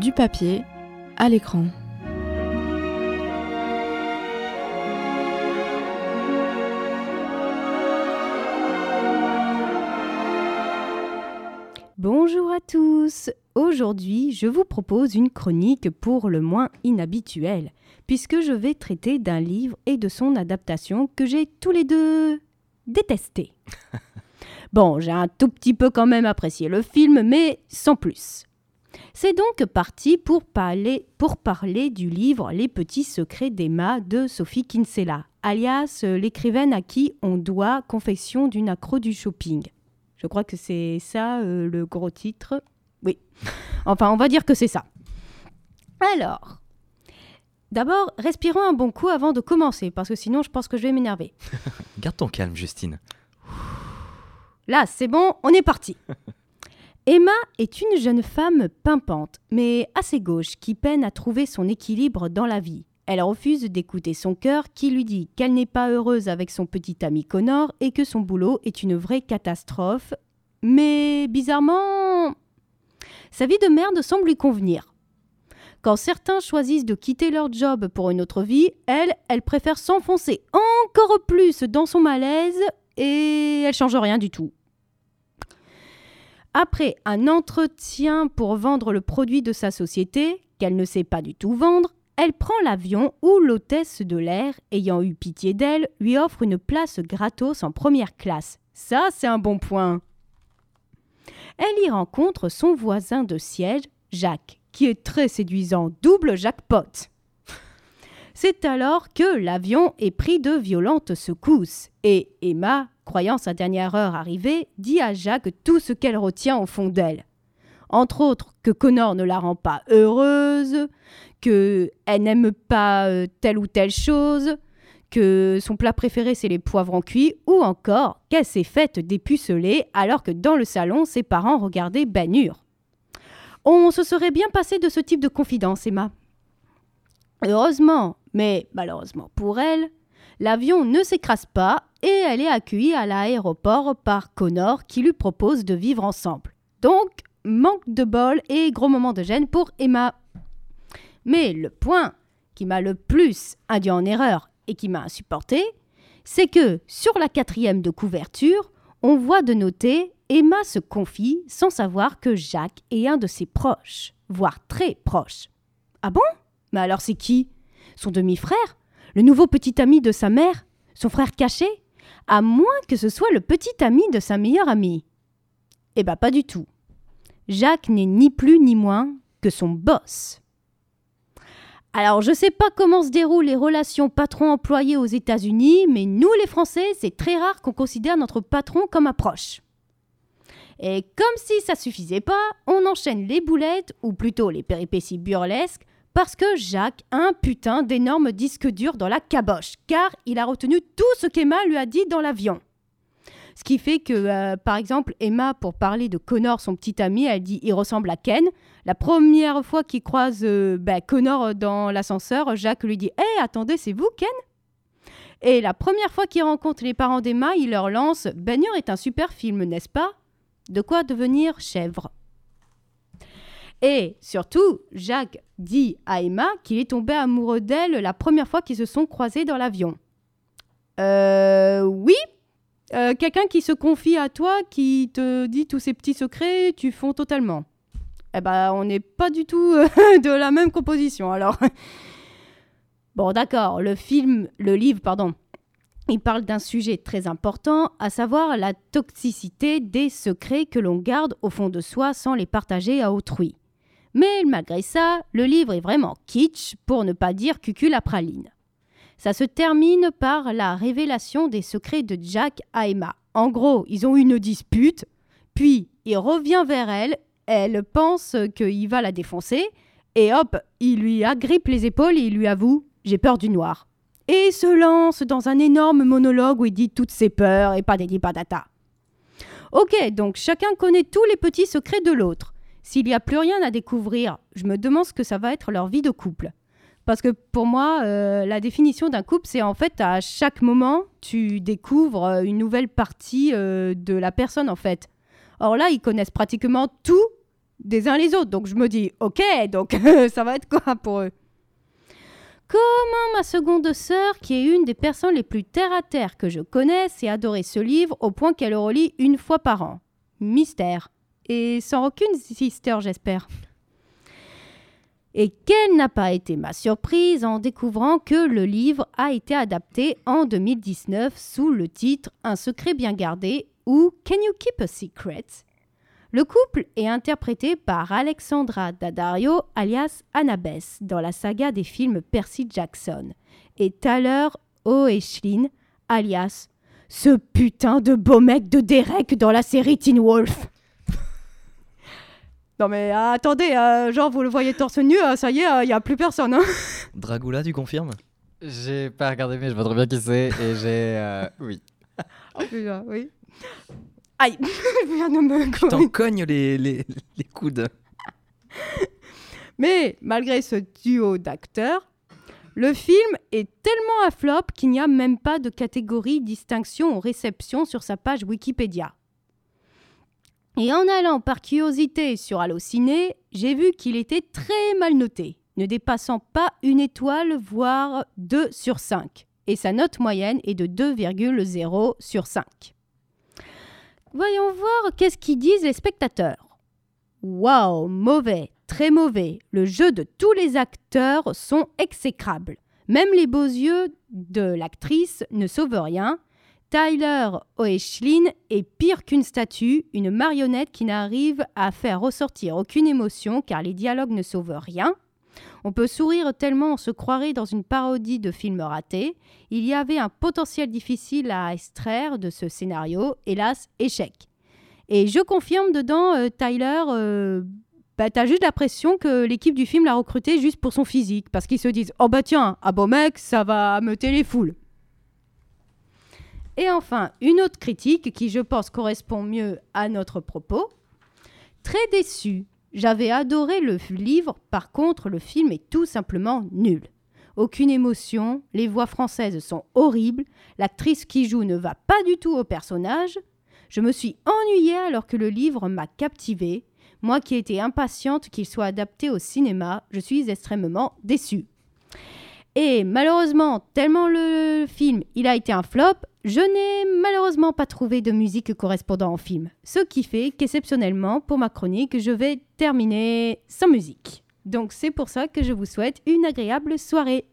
Du papier à l'écran. Bonjour à tous. Aujourd'hui, je vous propose une chronique pour le moins inhabituelle, puisque je vais traiter d'un livre et de son adaptation que j'ai tous les deux détesté. bon, j'ai un tout petit peu quand même apprécié le film, mais sans plus. C'est donc parti pour parler, pour parler du livre Les petits secrets d'Emma de Sophie Kinsella, alias euh, l'écrivaine à qui on doit Confection d'une accro du shopping. Je crois que c'est ça euh, le gros titre. Oui. Enfin, on va dire que c'est ça. Alors, d'abord, respirons un bon coup avant de commencer, parce que sinon, je pense que je vais m'énerver. Garde ton calme, Justine. Là, c'est bon, on est parti. Emma est une jeune femme pimpante, mais assez gauche, qui peine à trouver son équilibre dans la vie. Elle refuse d'écouter son cœur qui lui dit qu'elle n'est pas heureuse avec son petit ami Connor et que son boulot est une vraie catastrophe. Mais bizarrement, sa vie de merde semble lui convenir. Quand certains choisissent de quitter leur job pour une autre vie, elle, elle préfère s'enfoncer encore plus dans son malaise et elle change rien du tout. Après un entretien pour vendre le produit de sa société, qu'elle ne sait pas du tout vendre, elle prend l'avion où l'hôtesse de l'air, ayant eu pitié d'elle, lui offre une place gratos en première classe. Ça, c'est un bon point. Elle y rencontre son voisin de siège, Jacques, qui est très séduisant, double jackpot. C'est alors que l'avion est pris de violentes secousses et Emma, croyant sa dernière heure arrivée, dit à Jacques tout ce qu'elle retient au fond d'elle. Entre autres, que Connor ne la rend pas heureuse, que elle n'aime pas euh, telle ou telle chose, que son plat préféré c'est les poivrons cuits, ou encore qu'elle s'est faite dépuceler alors que dans le salon ses parents regardaient Banure. On se serait bien passé de ce type de confidence, Emma. Heureusement, mais malheureusement pour elle, l'avion ne s'écrase pas et elle est accueillie à l'aéroport par Connor qui lui propose de vivre ensemble. Donc, manque de bol et gros moment de gêne pour Emma. Mais le point qui m'a le plus induit en erreur et qui m'a insupporté, c'est que sur la quatrième de couverture, on voit de noter Emma se confie sans savoir que Jacques est un de ses proches, voire très proche. Ah bon? Mais alors c'est qui? Son demi-frère Le nouveau petit ami de sa mère Son frère caché À moins que ce soit le petit ami de sa meilleure amie. Eh ben pas du tout. Jacques n'est ni plus ni moins que son boss. Alors, je sais pas comment se déroulent les relations patron-employé aux États-Unis, mais nous, les Français, c'est très rare qu'on considère notre patron comme un proche. Et comme si ça suffisait pas, on enchaîne les boulettes, ou plutôt les péripéties burlesques, parce que Jacques a un putain d'énorme disque dur dans la caboche, car il a retenu tout ce qu'Emma lui a dit dans l'avion. Ce qui fait que, euh, par exemple, Emma, pour parler de Connor, son petit ami, elle dit il ressemble à Ken. La première fois qu'il croise euh, bah, Connor dans l'ascenseur, Jacques lui dit Hé, attendez, c'est vous, Ken? Et la première fois qu'il rencontre les parents d'Emma, il leur lance Ben est un super film, n'est-ce pas? De quoi devenir chèvre. Et surtout, Jacques dit à Emma qu'il est tombé amoureux d'elle la première fois qu'ils se sont croisés dans l'avion. Euh, oui, euh, quelqu'un qui se confie à toi, qui te dit tous ses petits secrets, tu fonds totalement. Eh ben, on n'est pas du tout euh, de la même composition, alors. bon, d'accord, le film, le livre, pardon, il parle d'un sujet très important, à savoir la toxicité des secrets que l'on garde au fond de soi sans les partager à autrui. Mais malgré ça, le livre est vraiment kitsch, pour ne pas dire cuculapraline. Ça se termine par la révélation des secrets de Jack à Emma. En gros, ils ont une dispute, puis il revient vers elle, elle pense qu'il va la défoncer, et hop, il lui agrippe les épaules et il lui avoue J'ai peur du noir. Et se lance dans un énorme monologue où il dit toutes ses peurs et pas des data. Ok, donc chacun connaît tous les petits secrets de l'autre. S'il n'y a plus rien à découvrir, je me demande ce que ça va être leur vie de couple. Parce que pour moi, euh, la définition d'un couple, c'est en fait à chaque moment, tu découvres euh, une nouvelle partie euh, de la personne en fait. Or là, ils connaissent pratiquement tout des uns les autres. Donc je me dis, ok, donc ça va être quoi pour eux? Comment ma seconde sœur, qui est une des personnes les plus terre à terre que je connaisse, et adoré ce livre au point qu'elle le relit une fois par an? Mystère. Et sans aucune sister, j'espère. Et quelle n'a pas été ma surprise en découvrant que le livre a été adapté en 2019 sous le titre Un secret bien gardé ou Can You Keep a Secret? Le couple est interprété par Alexandra Daddario alias Annabeth dans la saga des films Percy Jackson et Tyler O'Eshlin alias ce putain de beau mec de Derek dans la série Teen Wolf. Non mais euh, attendez, euh, genre vous le voyez torse nu, euh, ça y est, il n'y a plus personne. Hein. Dragula, tu confirmes? J'ai pas regardé mais je vois très bien qui c'est et j'ai... oui. Oh, putain, oui. Aïe, je viens de me Tu t'en cognes les, les, les coudes. Mais malgré ce duo d'acteurs, le film est tellement à flop qu'il n'y a même pas de catégorie distinction ou réception sur sa page Wikipédia. Et en allant par curiosité sur Allociné, j'ai vu qu'il était très mal noté, ne dépassant pas une étoile, voire 2 sur 5. Et sa note moyenne est de 2,0 sur 5. Voyons voir qu'est-ce qu'ils disent les spectateurs. Waouh, mauvais, très mauvais. Le jeu de tous les acteurs sont exécrables. Même les beaux yeux de l'actrice ne sauvent rien. Tyler Oechlin est pire qu'une statue, une marionnette qui n'arrive à faire ressortir aucune émotion car les dialogues ne sauvent rien. On peut sourire tellement on se croirait dans une parodie de film raté. Il y avait un potentiel difficile à extraire de ce scénario, hélas, échec. Et je confirme dedans, euh, Tyler, euh, bah, t'as juste l'impression que l'équipe du film l'a recruté juste pour son physique, parce qu'ils se disent Oh bah tiens, ah bon mec, ça va meuter les foules. Et enfin, une autre critique qui je pense correspond mieux à notre propos. Très déçu j'avais adoré le livre, par contre le film est tout simplement nul. Aucune émotion, les voix françaises sont horribles, l'actrice qui joue ne va pas du tout au personnage. Je me suis ennuyée alors que le livre m'a captivée. Moi qui étais impatiente qu'il soit adapté au cinéma, je suis extrêmement déçue. Et malheureusement, tellement le film il a été un flop, je n'ai malheureusement pas trouvé de musique correspondant au film. Ce qui fait qu'exceptionnellement, pour ma chronique, je vais terminer sans musique. Donc c'est pour ça que je vous souhaite une agréable soirée.